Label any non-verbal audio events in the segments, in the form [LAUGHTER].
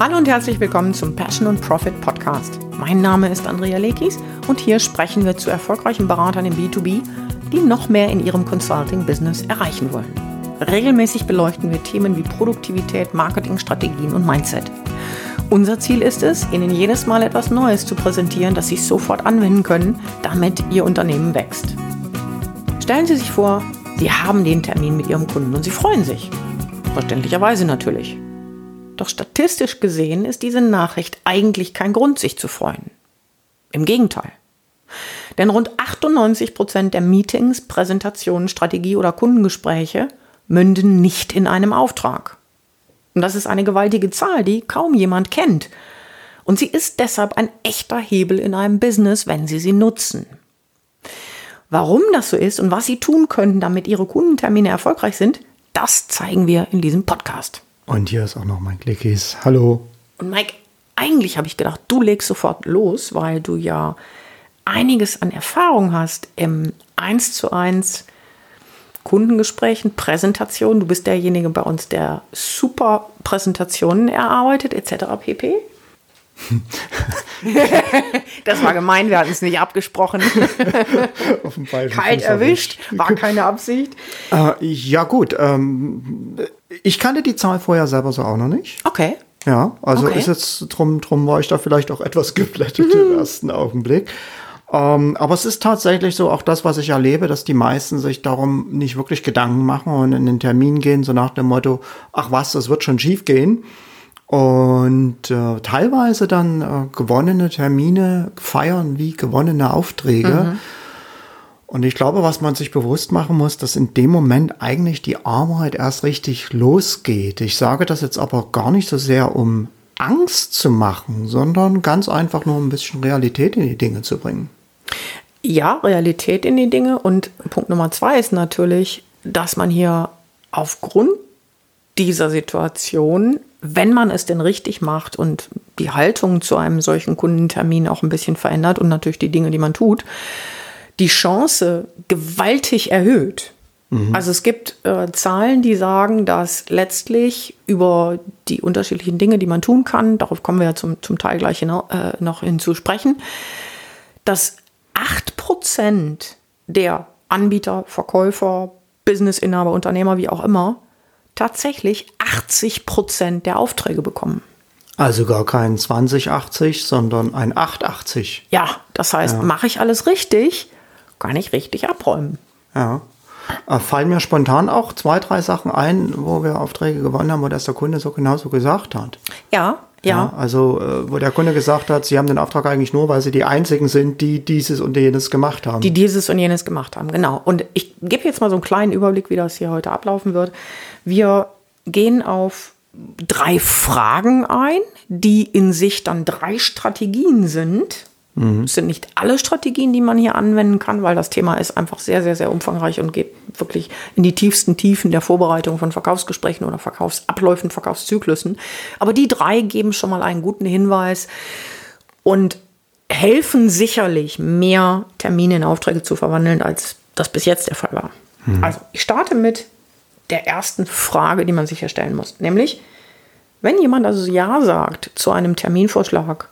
Hallo und herzlich willkommen zum Passion und Profit Podcast. Mein Name ist Andrea Lekis und hier sprechen wir zu erfolgreichen Beratern im B2B, die noch mehr in ihrem Consulting-Business erreichen wollen. Regelmäßig beleuchten wir Themen wie Produktivität, Marketingstrategien und Mindset. Unser Ziel ist es, Ihnen jedes Mal etwas Neues zu präsentieren, das Sie sofort anwenden können, damit Ihr Unternehmen wächst. Stellen Sie sich vor, Sie haben den Termin mit Ihrem Kunden und Sie freuen sich. Verständlicherweise natürlich. Doch statistisch gesehen ist diese Nachricht eigentlich kein Grund, sich zu freuen. Im Gegenteil. Denn rund 98 Prozent der Meetings, Präsentationen, Strategie oder Kundengespräche münden nicht in einem Auftrag. Und das ist eine gewaltige Zahl, die kaum jemand kennt. Und sie ist deshalb ein echter Hebel in einem Business, wenn Sie sie nutzen. Warum das so ist und was Sie tun können, damit Ihre Kundentermine erfolgreich sind, das zeigen wir in diesem Podcast. Und hier ist auch noch mein Clickies. Hallo. Und Mike, eigentlich habe ich gedacht, du legst sofort los, weil du ja einiges an Erfahrung hast im 1 zu 1 Kundengesprächen, Präsentationen. Du bist derjenige bei uns, der super Präsentationen erarbeitet, etc. pp. [LAUGHS] das war gemein, wir hatten es nicht abgesprochen. [LAUGHS] Kalt erwischt, war keine Absicht. Äh, ja, gut. Ähm, ich kannte die Zahl vorher selber so auch noch nicht. Okay. Ja, also okay. ist jetzt drum, drum war ich da vielleicht auch etwas [LAUGHS] geblättet mhm. im ersten Augenblick. Ähm, aber es ist tatsächlich so, auch das, was ich erlebe, dass die meisten sich darum nicht wirklich Gedanken machen und in den Termin gehen, so nach dem Motto, ach was, das wird schon schief gehen und äh, teilweise dann äh, gewonnene Termine feiern wie gewonnene Aufträge. Mhm. Und ich glaube, was man sich bewusst machen muss, dass in dem Moment eigentlich die Arbeit erst richtig losgeht. Ich sage das jetzt aber gar nicht so sehr, um Angst zu machen, sondern ganz einfach nur ein bisschen Realität in die Dinge zu bringen. Ja, Realität in die Dinge. Und Punkt Nummer zwei ist natürlich, dass man hier aufgrund dieser Situation wenn man es denn richtig macht und die Haltung zu einem solchen Kundentermin auch ein bisschen verändert und natürlich die Dinge, die man tut, die Chance gewaltig erhöht. Mhm. Also es gibt äh, Zahlen, die sagen, dass letztlich über die unterschiedlichen Dinge, die man tun kann, darauf kommen wir ja zum, zum Teil gleich hin, äh, noch hinzusprechen, dass 8% der Anbieter, Verkäufer, Businessinhaber, Unternehmer, wie auch immer, tatsächlich 80 Prozent der Aufträge bekommen. Also gar kein 2080, sondern ein 880. Ja, das heißt, ja. mache ich alles richtig, kann ich richtig abräumen. Ja. Äh, fallen mir spontan auch zwei, drei Sachen ein, wo wir Aufträge gewonnen haben, wo das der Kunde so genauso gesagt hat. Ja, ja. ja also, äh, wo der Kunde gesagt hat, sie haben den Auftrag eigentlich nur, weil sie die einzigen sind, die dieses und jenes gemacht haben. Die dieses und jenes gemacht haben, genau. Und ich gebe jetzt mal so einen kleinen Überblick, wie das hier heute ablaufen wird. Wir gehen auf drei Fragen ein, die in sich dann drei Strategien sind. Mhm. Es sind nicht alle Strategien, die man hier anwenden kann, weil das Thema ist einfach sehr, sehr, sehr umfangreich und geht wirklich in die tiefsten Tiefen der Vorbereitung von Verkaufsgesprächen oder Verkaufsabläufen, Verkaufszyklussen. Aber die drei geben schon mal einen guten Hinweis und helfen sicherlich, mehr Termine in Aufträge zu verwandeln, als das bis jetzt der Fall war. Mhm. Also, ich starte mit der ersten Frage, die man sich ja stellen muss. Nämlich, wenn jemand also Ja sagt zu einem Terminvorschlag,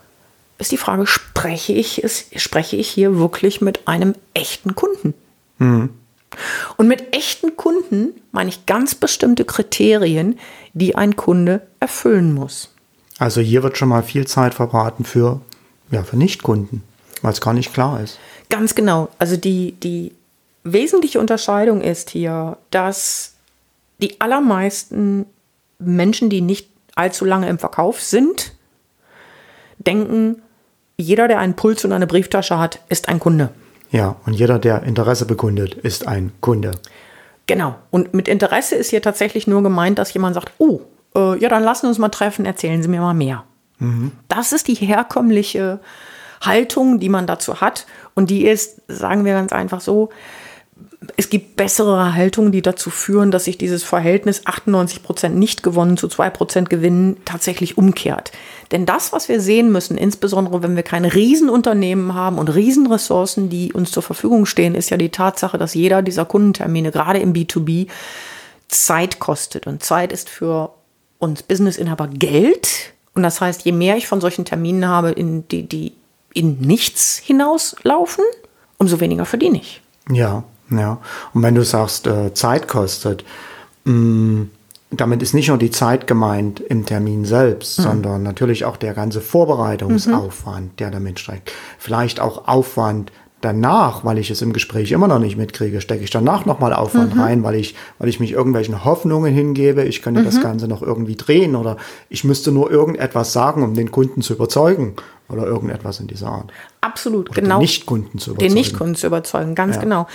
ist die Frage, spreche ich, es, spreche ich hier wirklich mit einem echten Kunden? Mhm. Und mit echten Kunden meine ich ganz bestimmte Kriterien, die ein Kunde erfüllen muss. Also hier wird schon mal viel Zeit verbraten für, ja, für Nichtkunden, weil es gar nicht klar ist. Ganz genau. Also die, die wesentliche Unterscheidung ist hier, dass die allermeisten Menschen, die nicht allzu lange im Verkauf sind, denken, jeder, der einen Puls und eine Brieftasche hat, ist ein Kunde. Ja, und jeder, der Interesse bekundet, ist ein Kunde. Genau. Und mit Interesse ist hier tatsächlich nur gemeint, dass jemand sagt, oh, äh, ja, dann lassen wir uns mal treffen, erzählen Sie mir mal mehr. Mhm. Das ist die herkömmliche Haltung, die man dazu hat. Und die ist, sagen wir ganz einfach so, es gibt bessere Haltungen, die dazu führen, dass sich dieses Verhältnis 98 Prozent nicht gewonnen zu 2 Prozent Gewinnen tatsächlich umkehrt. Denn das, was wir sehen müssen, insbesondere wenn wir kein Riesenunternehmen haben und Riesenressourcen, die uns zur Verfügung stehen, ist ja die Tatsache, dass jeder dieser Kundentermine, gerade im B2B, Zeit kostet. Und Zeit ist für uns Businessinhaber Geld Und das heißt, je mehr ich von solchen Terminen habe, in die, die in nichts hinauslaufen, umso weniger verdiene ich. Ja, ja. Und wenn du sagst, äh, Zeit kostet, mh, mm, damit ist nicht nur die Zeit gemeint im Termin selbst, mhm. sondern natürlich auch der ganze Vorbereitungsaufwand, mhm. der damit steckt. Vielleicht auch Aufwand danach, weil ich es im Gespräch immer noch nicht mitkriege, stecke ich danach nochmal Aufwand mhm. rein, weil ich, weil ich mich irgendwelchen Hoffnungen hingebe, ich könnte das mhm. Ganze noch irgendwie drehen oder ich müsste nur irgendetwas sagen, um den Kunden zu überzeugen oder irgendetwas in dieser Art. Absolut, oder genau. Den Nichtkunden zu überzeugen. Den Nichtkunden zu überzeugen, ganz ja. genau.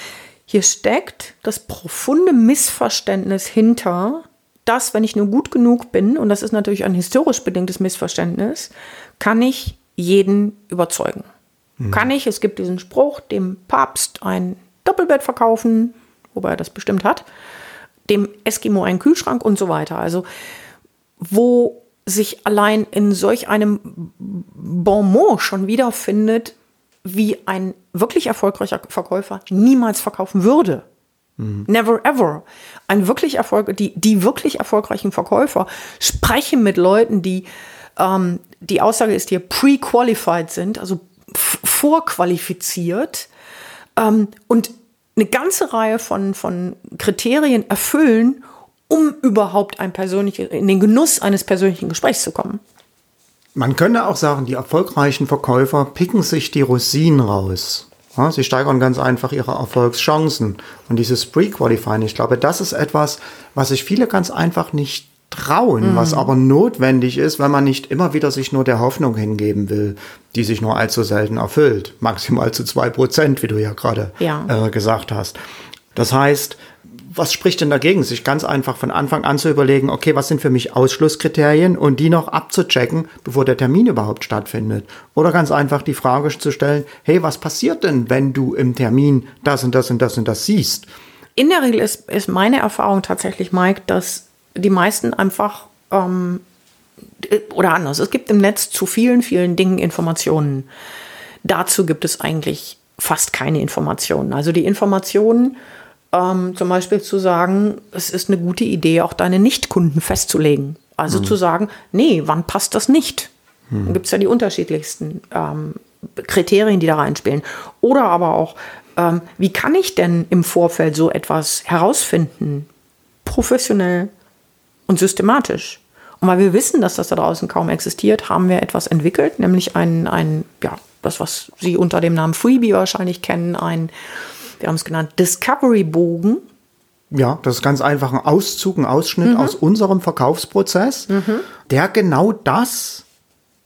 Hier steckt das profunde Missverständnis hinter, dass, wenn ich nur gut genug bin, und das ist natürlich ein historisch bedingtes Missverständnis, kann ich jeden überzeugen. Mhm. Kann ich, es gibt diesen Spruch, dem Papst ein Doppelbett verkaufen, wobei er das bestimmt hat, dem Eskimo einen Kühlschrank und so weiter. Also, wo sich allein in solch einem Bonmot schon wiederfindet, wie ein wirklich erfolgreicher Verkäufer niemals verkaufen würde. Mhm. Never ever. Ein wirklich Erfolg, die, die wirklich erfolgreichen Verkäufer sprechen mit Leuten, die, ähm, die Aussage ist hier, pre-qualified sind, also vorqualifiziert ähm, und eine ganze Reihe von, von Kriterien erfüllen, um überhaupt ein persönliche, in den Genuss eines persönlichen Gesprächs zu kommen. Man könnte auch sagen, die erfolgreichen Verkäufer picken sich die Rosinen raus. Ja, sie steigern ganz einfach ihre Erfolgschancen. Und dieses Pre-Qualifying, ich glaube, das ist etwas, was sich viele ganz einfach nicht trauen, mhm. was aber notwendig ist, wenn man nicht immer wieder sich nur der Hoffnung hingeben will, die sich nur allzu selten erfüllt. Maximal zu zwei Prozent, wie du ja gerade ja. äh, gesagt hast. Das heißt, was spricht denn dagegen, sich ganz einfach von Anfang an zu überlegen, okay, was sind für mich Ausschlusskriterien und die noch abzuchecken, bevor der Termin überhaupt stattfindet? Oder ganz einfach die Frage zu stellen, hey, was passiert denn, wenn du im Termin das und das und das und das siehst? In der Regel ist, ist meine Erfahrung tatsächlich, Mike, dass die meisten einfach ähm, oder anders. Es gibt im Netz zu vielen, vielen Dingen Informationen. Dazu gibt es eigentlich fast keine Informationen. Also die Informationen, ähm, zum Beispiel zu sagen, es ist eine gute Idee, auch deine Nichtkunden festzulegen. Also mhm. zu sagen, nee, wann passt das nicht? Mhm. Dann gibt es ja die unterschiedlichsten ähm, Kriterien, die da reinspielen. Oder aber auch, ähm, wie kann ich denn im Vorfeld so etwas herausfinden? Professionell und systematisch. Und weil wir wissen, dass das da draußen kaum existiert, haben wir etwas entwickelt, nämlich ein, ein ja, das, was Sie unter dem Namen Freebie wahrscheinlich kennen, ein wir haben es genannt, Discovery-Bogen. Ja, das ist ganz einfach ein Auszug, ein Ausschnitt mhm. aus unserem Verkaufsprozess, mhm. der genau das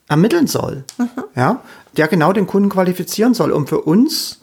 ermitteln soll. Mhm. Ja, der genau den Kunden qualifizieren soll, um für uns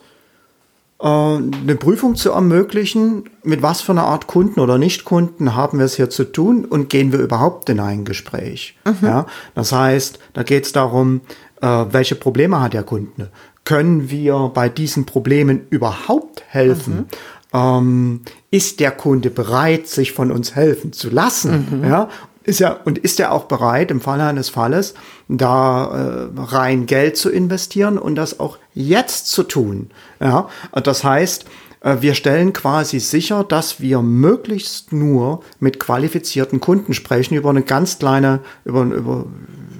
äh, eine Prüfung zu ermöglichen, mit was für einer Art Kunden oder Nichtkunden haben wir es hier zu tun und gehen wir überhaupt in ein Gespräch. Mhm. Ja, das heißt, da geht es darum, äh, welche Probleme hat der Kunde? Können wir bei diesen Problemen überhaupt helfen? Mhm. Ähm, ist der Kunde bereit, sich von uns helfen zu lassen? Mhm. Ja, ist ja und ist er auch bereit, im Falle eines Falles da äh, rein Geld zu investieren und das auch jetzt zu tun? Ja, das heißt, äh, wir stellen quasi sicher, dass wir möglichst nur mit qualifizierten Kunden sprechen über eine ganz kleine, über, über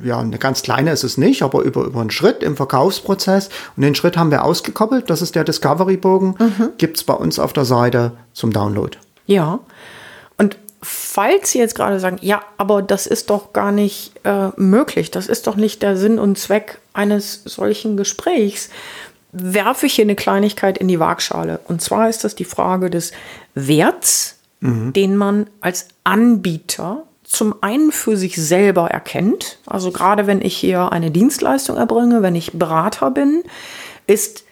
ja, eine ganz kleine ist es nicht, aber über, über einen Schritt im Verkaufsprozess. Und den Schritt haben wir ausgekoppelt. Das ist der Discovery-Bogen. Mhm. Gibt es bei uns auf der Seite zum Download. Ja. Und falls Sie jetzt gerade sagen, ja, aber das ist doch gar nicht äh, möglich, das ist doch nicht der Sinn und Zweck eines solchen Gesprächs, werfe ich hier eine Kleinigkeit in die Waagschale. Und zwar ist das die Frage des Werts, mhm. den man als Anbieter zum einen für sich selber erkennt. Also gerade wenn ich hier eine Dienstleistung erbringe, wenn ich Berater bin, ist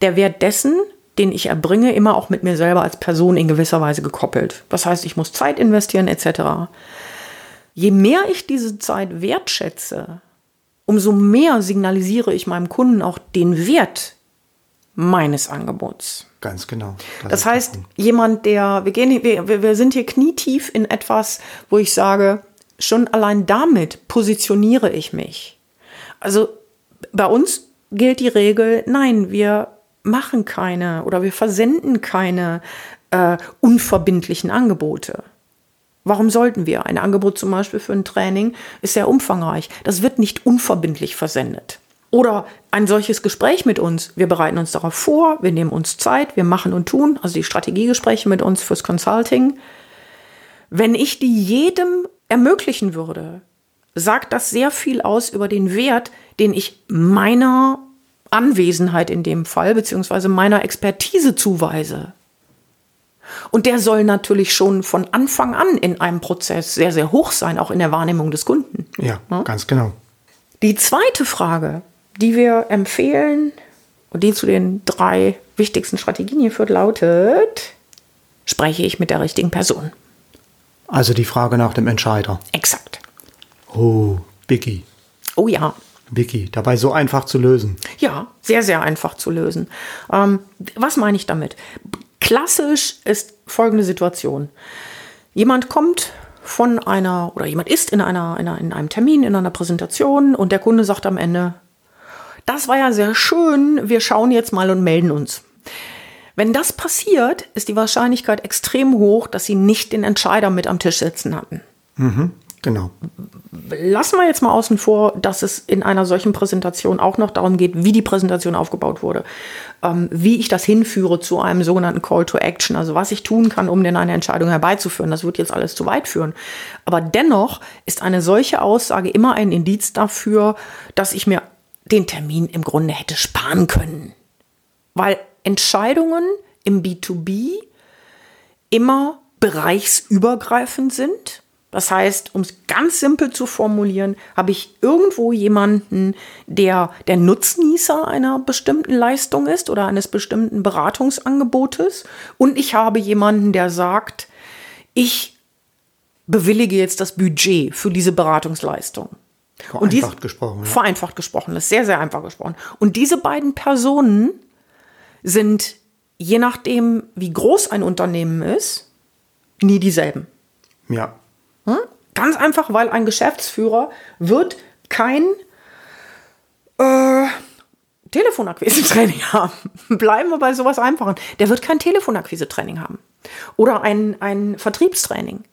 der Wert dessen, den ich erbringe, immer auch mit mir selber als Person in gewisser Weise gekoppelt. Das heißt, ich muss Zeit investieren etc. Je mehr ich diese Zeit wertschätze, umso mehr signalisiere ich meinem Kunden auch den Wert meines Angebots. Ganz genau. Das, das heißt, jemand, der, wir, gehen, wir, wir sind hier knietief in etwas, wo ich sage, schon allein damit positioniere ich mich. Also bei uns gilt die Regel, nein, wir machen keine oder wir versenden keine äh, unverbindlichen Angebote. Warum sollten wir? Ein Angebot zum Beispiel für ein Training ist sehr umfangreich. Das wird nicht unverbindlich versendet. Oder ein solches Gespräch mit uns. Wir bereiten uns darauf vor, wir nehmen uns Zeit, wir machen und tun, also die Strategiegespräche mit uns fürs Consulting. Wenn ich die jedem ermöglichen würde, sagt das sehr viel aus über den Wert, den ich meiner Anwesenheit in dem Fall, beziehungsweise meiner Expertise zuweise. Und der soll natürlich schon von Anfang an in einem Prozess sehr, sehr hoch sein, auch in der Wahrnehmung des Kunden. Ja, ja? ganz genau. Die zweite Frage, die wir empfehlen und die zu den drei wichtigsten Strategien hier führt, lautet, spreche ich mit der richtigen Person? Also die Frage nach dem Entscheider. Exakt. Oh, Biggie. Oh ja. Biggie, dabei so einfach zu lösen. Ja, sehr, sehr einfach zu lösen. Ähm, was meine ich damit? Klassisch ist folgende Situation. Jemand kommt von einer oder jemand ist in, einer, in, einer, in einem Termin, in einer Präsentation und der Kunde sagt am Ende, das war ja sehr schön, wir schauen jetzt mal und melden uns. Wenn das passiert, ist die Wahrscheinlichkeit extrem hoch, dass sie nicht den Entscheider mit am Tisch sitzen hatten. Mhm, genau. Lassen wir jetzt mal außen vor, dass es in einer solchen Präsentation auch noch darum geht, wie die Präsentation aufgebaut wurde, ähm, wie ich das hinführe zu einem sogenannten Call to Action, also was ich tun kann, um denn eine Entscheidung herbeizuführen. Das wird jetzt alles zu weit führen. Aber dennoch ist eine solche Aussage immer ein Indiz dafür, dass ich mir den Termin im Grunde hätte sparen können. Weil Entscheidungen im B2B immer bereichsübergreifend sind. Das heißt, um es ganz simpel zu formulieren, habe ich irgendwo jemanden, der der Nutznießer einer bestimmten Leistung ist oder eines bestimmten Beratungsangebotes und ich habe jemanden, der sagt, ich bewillige jetzt das Budget für diese Beratungsleistung. Vereinfacht und dies, gesprochen. Ja. Vereinfacht gesprochen, das ist sehr, sehr einfach gesprochen. Und diese beiden Personen sind, je nachdem, wie groß ein Unternehmen ist, nie dieselben. Ja. Hm? Ganz einfach, weil ein Geschäftsführer wird kein äh, Telefonakquise-Training [LAUGHS] haben. Bleiben wir bei sowas Einfachen. Der wird kein Telefonakquise-Training haben. Oder ein, ein Vertriebstraining.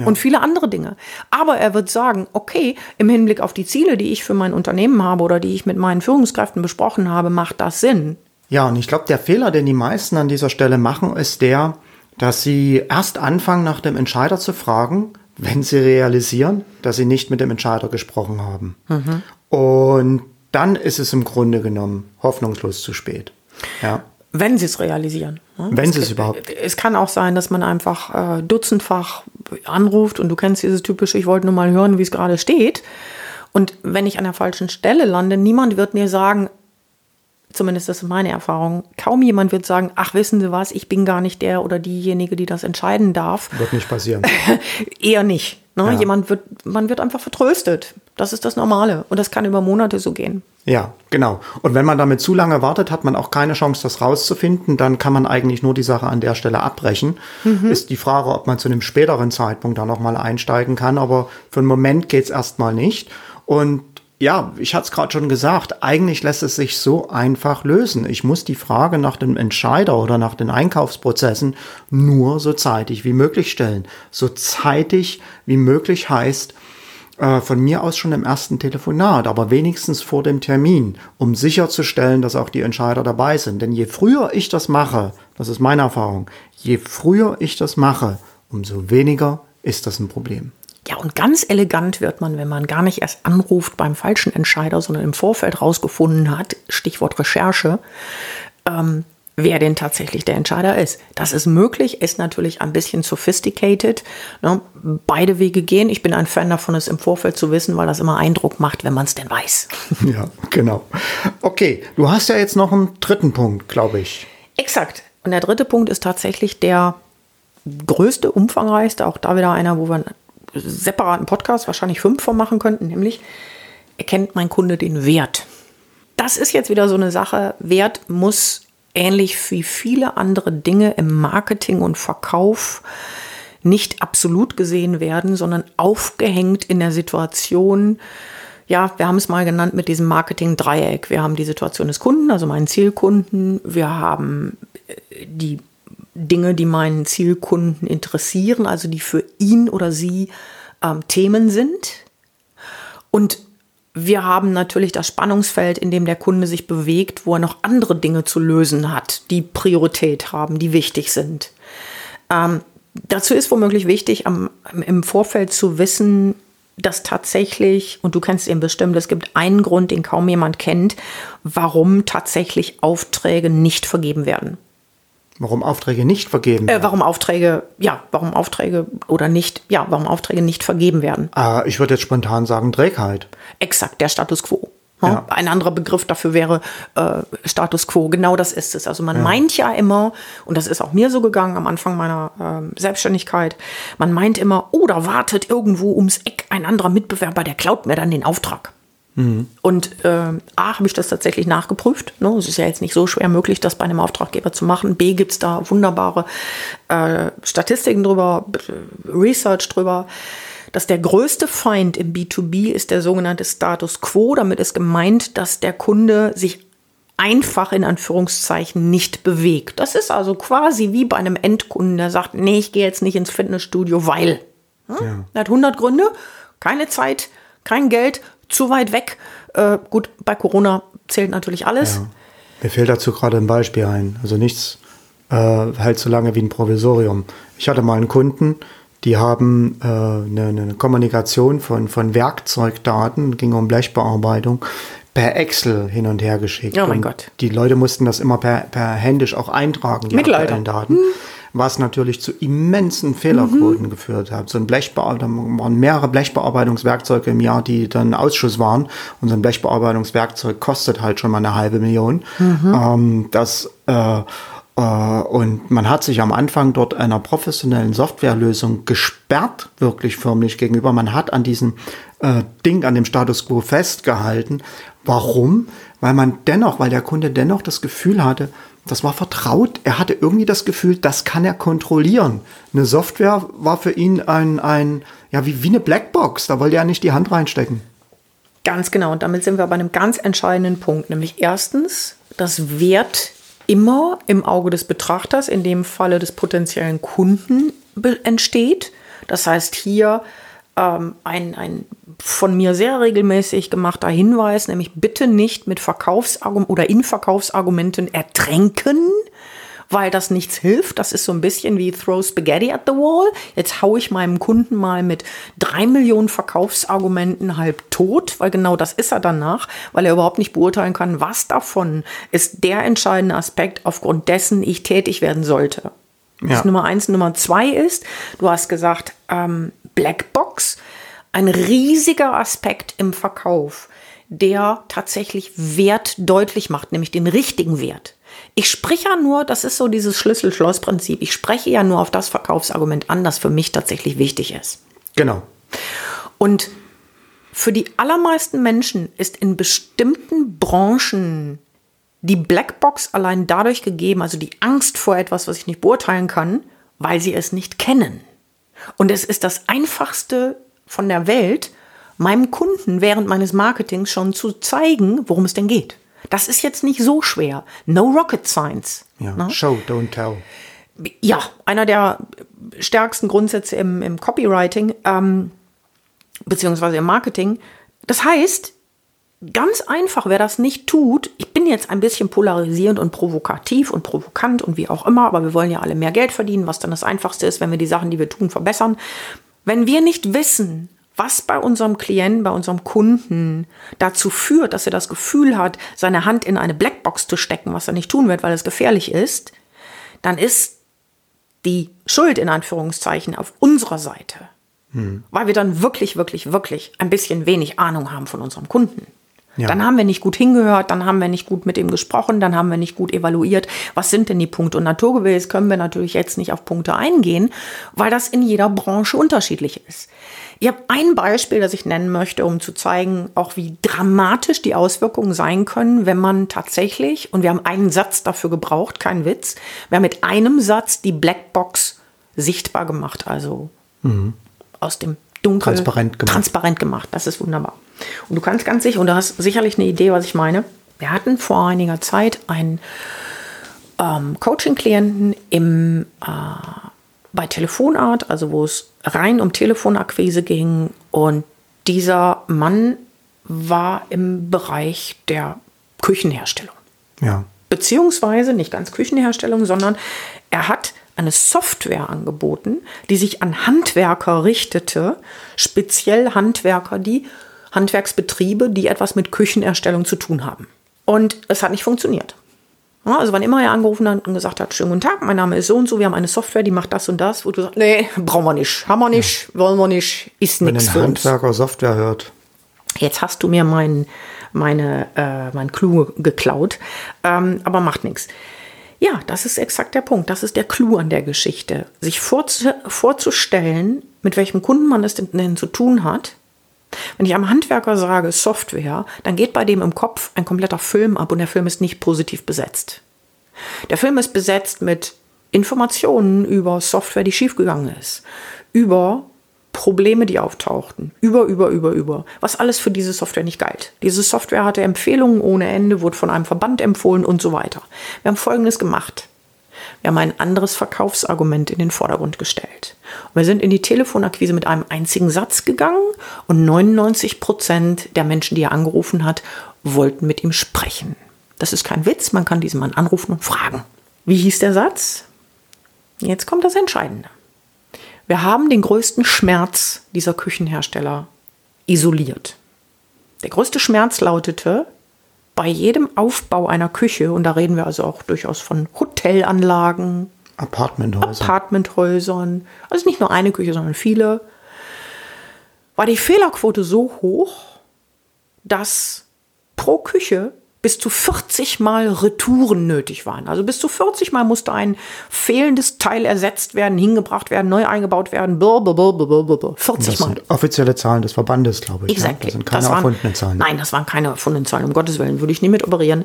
Ja. Und viele andere Dinge. Aber er wird sagen, okay, im Hinblick auf die Ziele, die ich für mein Unternehmen habe oder die ich mit meinen Führungskräften besprochen habe, macht das Sinn. Ja, und ich glaube, der Fehler, den die meisten an dieser Stelle machen, ist der, dass sie erst anfangen, nach dem Entscheider zu fragen, wenn sie realisieren, dass sie nicht mit dem Entscheider gesprochen haben. Mhm. Und dann ist es im Grunde genommen hoffnungslos zu spät. Ja. Wenn sie es realisieren. Ne? Wenn sie es überhaupt. Es kann auch sein, dass man einfach äh, dutzendfach anruft und du kennst dieses typische, ich wollte nur mal hören, wie es gerade steht. Und wenn ich an der falschen Stelle lande, niemand wird mir sagen, zumindest das ist meine Erfahrung, kaum jemand wird sagen, ach wissen Sie was, ich bin gar nicht der oder diejenige, die das entscheiden darf. Wird nicht passieren. [LAUGHS] Eher nicht. Ne? Ja. Jemand wird, man wird einfach vertröstet. Das ist das Normale. Und das kann über Monate so gehen. Ja, genau. Und wenn man damit zu lange wartet, hat man auch keine Chance, das rauszufinden. Dann kann man eigentlich nur die Sache an der Stelle abbrechen. Mhm. Ist die Frage, ob man zu einem späteren Zeitpunkt da nochmal einsteigen kann. Aber für einen Moment geht es erstmal nicht. Und ja, ich hatte es gerade schon gesagt, eigentlich lässt es sich so einfach lösen. Ich muss die Frage nach dem Entscheider oder nach den Einkaufsprozessen nur so zeitig wie möglich stellen. So zeitig wie möglich heißt äh, von mir aus schon im ersten Telefonat, aber wenigstens vor dem Termin, um sicherzustellen, dass auch die Entscheider dabei sind. Denn je früher ich das mache, das ist meine Erfahrung, je früher ich das mache, umso weniger ist das ein Problem. Ja, und ganz elegant wird man, wenn man gar nicht erst anruft beim falschen Entscheider, sondern im Vorfeld rausgefunden hat, Stichwort Recherche, ähm, wer denn tatsächlich der Entscheider ist. Das ist möglich, ist natürlich ein bisschen sophisticated. Ne? Beide Wege gehen. Ich bin ein Fan davon, es im Vorfeld zu wissen, weil das immer Eindruck macht, wenn man es denn weiß. [LAUGHS] Ja, genau. Okay, du hast ja jetzt noch einen dritten Punkt, glaube ich. Exakt. Und der dritte Punkt ist tatsächlich der größte, umfangreichste, auch da wieder einer, wo wir separaten Podcast wahrscheinlich fünf von machen könnten, nämlich erkennt mein Kunde den Wert. Das ist jetzt wieder so eine Sache. Wert muss ähnlich wie viele andere Dinge im Marketing und Verkauf nicht absolut gesehen werden, sondern aufgehängt in der Situation. Ja, wir haben es mal genannt mit diesem Marketing-Dreieck. Wir haben die Situation des Kunden, also meinen Zielkunden. Wir haben äh, die Dinge, die meinen Zielkunden interessieren, also die für ihn oder sie ähm, Themen sind. Und wir haben natürlich das Spannungsfeld, in dem der Kunde sich bewegt, wo er noch andere Dinge zu lösen hat, die Priorität haben, die wichtig sind. Ähm, dazu ist womöglich wichtig, am, im Vorfeld zu wissen, dass tatsächlich, und du kennst ihn bestimmt, es gibt einen Grund, den kaum jemand kennt, warum tatsächlich Aufträge nicht vergeben werden. Warum Aufträge nicht vergeben werden? Äh, warum Aufträge, ja, warum Aufträge oder nicht, ja, warum Aufträge nicht vergeben werden. Äh, ich würde jetzt spontan sagen Trägheit. Exakt, der Status quo. Ja. Ein anderer Begriff dafür wäre äh, Status quo. Genau das ist es. Also man ja. meint ja immer, und das ist auch mir so gegangen am Anfang meiner äh, Selbstständigkeit, man meint immer, oh, da wartet irgendwo ums Eck ein anderer Mitbewerber, der klaut mir dann den Auftrag. Mhm. Und äh, A, habe ich das tatsächlich nachgeprüft. Ne? Es ist ja jetzt nicht so schwer möglich, das bei einem Auftraggeber zu machen. B, gibt es da wunderbare äh, Statistiken drüber, Research drüber dass der größte Feind im B2B ist der sogenannte Status quo. Damit ist gemeint, dass der Kunde sich einfach in Anführungszeichen nicht bewegt. Das ist also quasi wie bei einem Endkunden, der sagt, nee, ich gehe jetzt nicht ins Fitnessstudio, weil. Hm? Ja. Er hat 100 Gründe, keine Zeit, kein Geld, zu weit weg. Äh, gut, bei Corona zählt natürlich alles. Ja. Mir fällt dazu gerade ein Beispiel ein. Also nichts äh, hält so lange wie ein Provisorium. Ich hatte mal einen Kunden, die haben äh, eine, eine Kommunikation von, von Werkzeugdaten, ging um Blechbearbeitung, per Excel hin und her geschickt. Oh mein und Gott. Die Leute mussten das immer per, per händisch auch eintragen, die aktuellen Daten. Hm was natürlich zu immensen Fehlerquoten mhm. geführt hat. So ein Blechbearbeitung, waren mehrere Blechbearbeitungswerkzeuge im Jahr, die dann Ausschuss waren. Und so ein Blechbearbeitungswerkzeug kostet halt schon mal eine halbe Million. Mhm. Ähm, das äh, äh, und man hat sich am Anfang dort einer professionellen Softwarelösung gesperrt, wirklich förmlich gegenüber. Man hat an diesem äh, Ding, an dem Status quo festgehalten. Warum? Weil man dennoch, weil der Kunde dennoch das Gefühl hatte, das war vertraut. Er hatte irgendwie das Gefühl, das kann er kontrollieren. Eine Software war für ihn ein, ein ja, wie, wie eine Blackbox. Da wollte er nicht die Hand reinstecken. Ganz genau. Und damit sind wir bei einem ganz entscheidenden Punkt. Nämlich erstens, das Wert immer im Auge des Betrachters, in dem Falle des potenziellen Kunden, entsteht. Das heißt, hier ähm, ein, ein von mir sehr regelmäßig gemachter Hinweis, nämlich bitte nicht mit Verkaufsargumenten oder in Verkaufsargumenten ertränken, weil das nichts hilft. Das ist so ein bisschen wie throw spaghetti at the wall. Jetzt haue ich meinem Kunden mal mit drei Millionen Verkaufsargumenten halb tot, weil genau das ist er danach, weil er überhaupt nicht beurteilen kann, was davon ist der entscheidende Aspekt, aufgrund dessen ich tätig werden sollte. Das ja. Nummer eins. Nummer zwei ist, du hast gesagt, ähm, Blackbox ein riesiger Aspekt im Verkauf, der tatsächlich Wert deutlich macht, nämlich den richtigen Wert. Ich spreche ja nur, das ist so dieses Schlüssel-Schloss-Prinzip, ich spreche ja nur auf das Verkaufsargument an, das für mich tatsächlich wichtig ist. Genau. Und für die allermeisten Menschen ist in bestimmten Branchen die Blackbox allein dadurch gegeben, also die Angst vor etwas, was ich nicht beurteilen kann, weil sie es nicht kennen. Und es ist das einfachste von der Welt, meinem Kunden während meines Marketings schon zu zeigen, worum es denn geht. Das ist jetzt nicht so schwer. No rocket science. Ja, ne? Show, don't tell. Ja, einer der stärksten Grundsätze im, im Copywriting, ähm, beziehungsweise im Marketing. Das heißt, ganz einfach, wer das nicht tut, ich bin jetzt ein bisschen polarisierend und provokativ und provokant und wie auch immer, aber wir wollen ja alle mehr Geld verdienen, was dann das Einfachste ist, wenn wir die Sachen, die wir tun, verbessern. Wenn wir nicht wissen, was bei unserem Klienten, bei unserem Kunden dazu führt, dass er das Gefühl hat, seine Hand in eine Blackbox zu stecken, was er nicht tun wird, weil es gefährlich ist, dann ist die Schuld in Anführungszeichen auf unserer Seite. Hm. Weil wir dann wirklich, wirklich, wirklich ein bisschen wenig Ahnung haben von unserem Kunden. Ja. Dann haben wir nicht gut hingehört, dann haben wir nicht gut mit ihm gesprochen, dann haben wir nicht gut evaluiert, was sind denn die Punkte. Und naturgemäß können wir natürlich jetzt nicht auf Punkte eingehen, weil das in jeder Branche unterschiedlich ist. Ich habe ein Beispiel, das ich nennen möchte, um zu zeigen, auch wie dramatisch die Auswirkungen sein können, wenn man tatsächlich, und wir haben einen Satz dafür gebraucht, kein Witz, wir haben mit einem Satz die Blackbox sichtbar gemacht, also mhm. aus dem Dunkel transparent gemacht. transparent gemacht. Das ist wunderbar. Und du kannst ganz sicher, und du hast sicherlich eine Idee, was ich meine. Wir hatten vor einiger Zeit ein ähm, Coaching-Klienten im, äh, bei Telefonart, also wo es rein um Telefonakquise ging. Und dieser Mann war im Bereich der Küchenherstellung. Ja. Beziehungsweise nicht ganz Küchenherstellung, sondern er hat eine Software angeboten, die sich an Handwerker richtete, speziell Handwerker, die Handwerksbetriebe, die etwas mit Küchenerstellung zu tun haben. Und es hat nicht funktioniert. Ja, also wann immer er angerufen hat und gesagt hat, schönen guten Tag, mein Name ist so und so, wir haben eine Software, die macht das und das, wo du sagst, nee, brauchen wir nicht, haben wir nicht, wollen wir nicht, ist nichts für uns. Wenn ein Handwerker Software hört. Jetzt hast du mir mein, meine, äh, mein Clou geklaut, ähm, aber macht nichts. Ja, das ist exakt der Punkt. Das ist der Clou an der Geschichte. Sich vorzu vorzustellen, mit welchem Kunden man es denn zu tun hat. Wenn ich einem Handwerker sage Software, dann geht bei dem im Kopf ein kompletter Film ab und der Film ist nicht positiv besetzt. Der Film ist besetzt mit Informationen über Software, die schiefgegangen ist, über Probleme, die auftauchten. Über, über, über, über. Was alles für diese Software nicht galt. Diese Software hatte Empfehlungen ohne Ende, wurde von einem Verband empfohlen und so weiter. Wir haben Folgendes gemacht. Wir haben ein anderes Verkaufsargument in den Vordergrund gestellt. Und wir sind in die Telefonakquise mit einem einzigen Satz gegangen und 99 Prozent der Menschen, die er angerufen hat, wollten mit ihm sprechen. Das ist kein Witz, man kann diesen Mann anrufen und fragen. Wie hieß der Satz? Jetzt kommt das Entscheidende. Wir haben den größten Schmerz dieser Küchenhersteller isoliert. Der größte Schmerz lautete, bei jedem Aufbau einer Küche, und da reden wir also auch durchaus von Hotelanlagen, Apartmenthäusern, Apartmenthäusern. Also nicht nur eine Küche, sondern viele, war die Fehlerquote so hoch, dass pro Küche bis zu 40 Mal Retouren nötig waren. Also bis zu 40 Mal musste ein fehlendes Teil ersetzt werden, hingebracht werden, neu eingebaut werden. Blablabla. 40 das Mal. sind offizielle Zahlen des Verbandes, glaube ich. Exactly. Ja? Das sind keine das waren, erfundenen Zahlen. Nein, das waren keine erfundenen Zahlen. Um Gottes Willen würde ich nie mit operieren.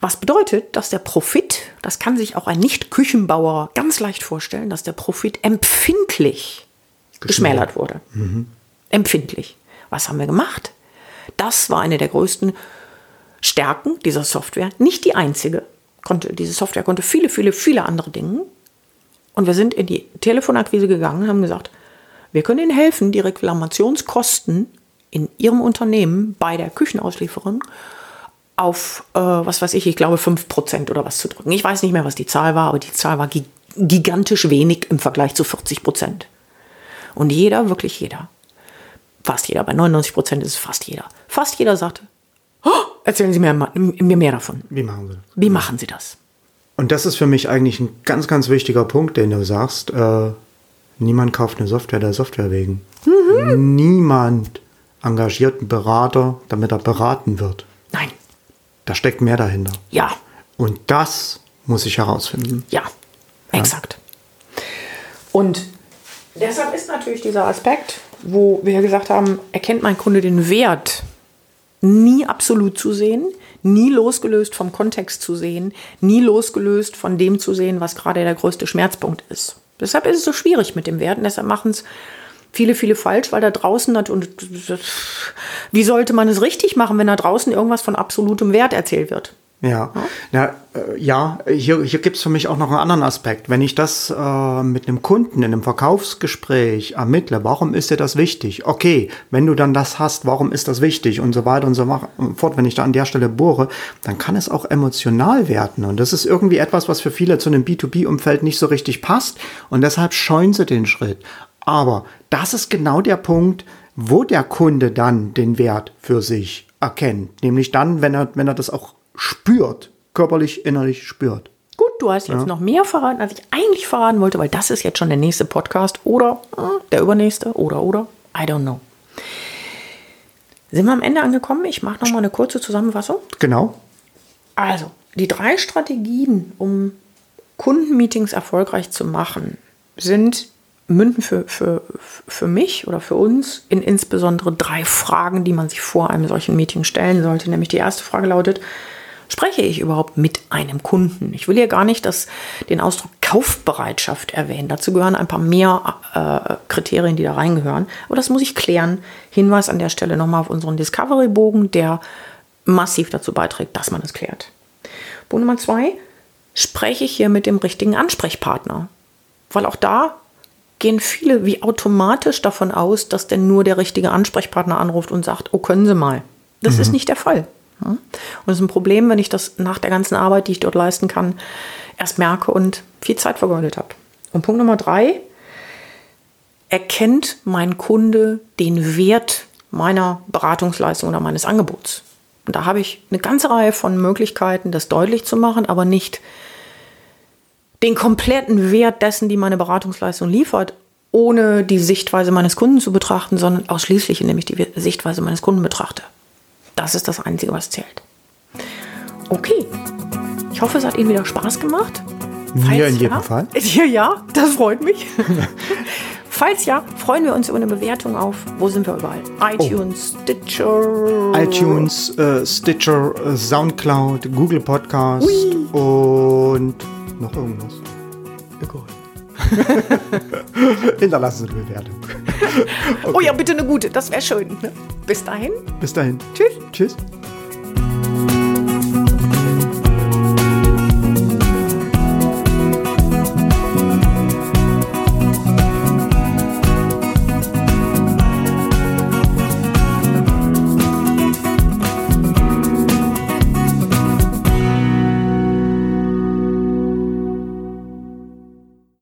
Was bedeutet, dass der Profit, das kann sich auch ein Nicht-Küchenbauer ganz leicht vorstellen, dass der Profit empfindlich geschmälert, geschmälert wurde. Mhm. Empfindlich. Was haben wir gemacht? Das war eine der größten Stärken dieser Software. Nicht die einzige. Konnte, diese Software konnte viele, viele, viele andere Dinge. Und wir sind in die Telefonakquise gegangen und haben gesagt, wir können Ihnen helfen, die Reklamationskosten in Ihrem Unternehmen bei der Küchenauslieferung auf, äh, was weiß ich, ich glaube 5% oder was zu drücken. Ich weiß nicht mehr, was die Zahl war, aber die Zahl war gigantisch wenig im Vergleich zu 40%. Und jeder, wirklich jeder, fast jeder, bei 99% ist es fast jeder, fast jeder sagte, oh, erzählen Sie mir, mir mehr davon. Wie machen Sie das? Wie machen Sie das? Und das ist für mich eigentlich ein ganz, ganz wichtiger Punkt, den du sagst. Äh, niemand kauft eine Software der Software wegen. Mhm. Niemand engagiert einen Berater, damit er beraten wird. Nein. Da steckt mehr dahinter. Ja. Und das muss ich herausfinden. Ja, ja. exakt. Und deshalb ist natürlich dieser Aspekt, wo wir gesagt haben, erkennt mein Kunde den Wert nie absolut zu sehen, nie losgelöst vom Kontext zu sehen, nie losgelöst von dem zu sehen, was gerade der größte Schmerzpunkt ist. Deshalb ist es so schwierig mit dem Werten, deshalb machen es viele, viele falsch, weil da draußen hat und wie sollte man es richtig machen, wenn da draußen irgendwas von absolutem Wert erzählt wird? Ja, ja, äh, ja hier, hier gibt es für mich auch noch einen anderen Aspekt. Wenn ich das äh, mit einem Kunden in einem Verkaufsgespräch ermittle, warum ist dir das wichtig? Okay, wenn du dann das hast, warum ist das wichtig und so weiter und so fort, wenn ich da an der Stelle bohre, dann kann es auch emotional werden. Und das ist irgendwie etwas, was für viele zu einem B2B-Umfeld nicht so richtig passt und deshalb scheuen sie den Schritt. Aber das ist genau der Punkt, wo der Kunde dann den Wert für sich erkennt. Nämlich dann, wenn er, wenn er das auch spürt, körperlich, innerlich spürt. Gut, du hast jetzt ja. noch mehr verraten, als ich eigentlich verraten wollte, weil das ist jetzt schon der nächste Podcast oder äh, der übernächste oder oder I don't know. Sind wir am Ende angekommen? Ich mache noch mal eine kurze Zusammenfassung. Genau. Also, die drei Strategien, um Kundenmeetings erfolgreich zu machen, sind münden für, für, für mich oder für uns in insbesondere drei Fragen, die man sich vor einem solchen Meeting stellen sollte. Nämlich die erste Frage lautet, spreche ich überhaupt mit einem Kunden? Ich will hier gar nicht das, den Ausdruck Kaufbereitschaft erwähnen. Dazu gehören ein paar mehr äh, Kriterien, die da reingehören. Aber das muss ich klären. Hinweis an der Stelle nochmal auf unseren Discovery-Bogen, der massiv dazu beiträgt, dass man es klärt. Punkt Nummer zwei. spreche ich hier mit dem richtigen Ansprechpartner? Weil auch da gehen viele wie automatisch davon aus, dass denn nur der richtige Ansprechpartner anruft und sagt, oh, können Sie mal. Das mhm. ist nicht der Fall. Und das ist ein Problem, wenn ich das nach der ganzen Arbeit, die ich dort leisten kann, erst merke und viel Zeit vergeudet habe. Und Punkt Nummer drei, erkennt mein Kunde den Wert meiner Beratungsleistung oder meines Angebots? Und da habe ich eine ganze Reihe von Möglichkeiten, das deutlich zu machen, aber nicht den kompletten Wert dessen, die meine Beratungsleistung liefert, ohne die Sichtweise meines Kunden zu betrachten, sondern ausschließlich, indem ich die Sichtweise meines Kunden betrachte. Das ist das Einzige, was zählt. Okay. Ich hoffe, es hat Ihnen wieder Spaß gemacht. Mir in jedem ja, Fall. [LAUGHS] Ja, ja, das freut mich. [LAUGHS] Falls ja, freuen wir uns über eine Bewertung auf, wo sind wir überall? iTunes, oh. Stitcher. iTunes, äh, Stitcher, äh, Soundcloud, Google Podcast Ui. und noch irgendwas. Egal. [LAUGHS] Hinterlassen Sie eine Bewertung. Okay. [LAUGHS] Oh ja, bitte eine gute, das wäre schön. Ne? Bis dahin. Bis dahin. Tschüss. Tschüss.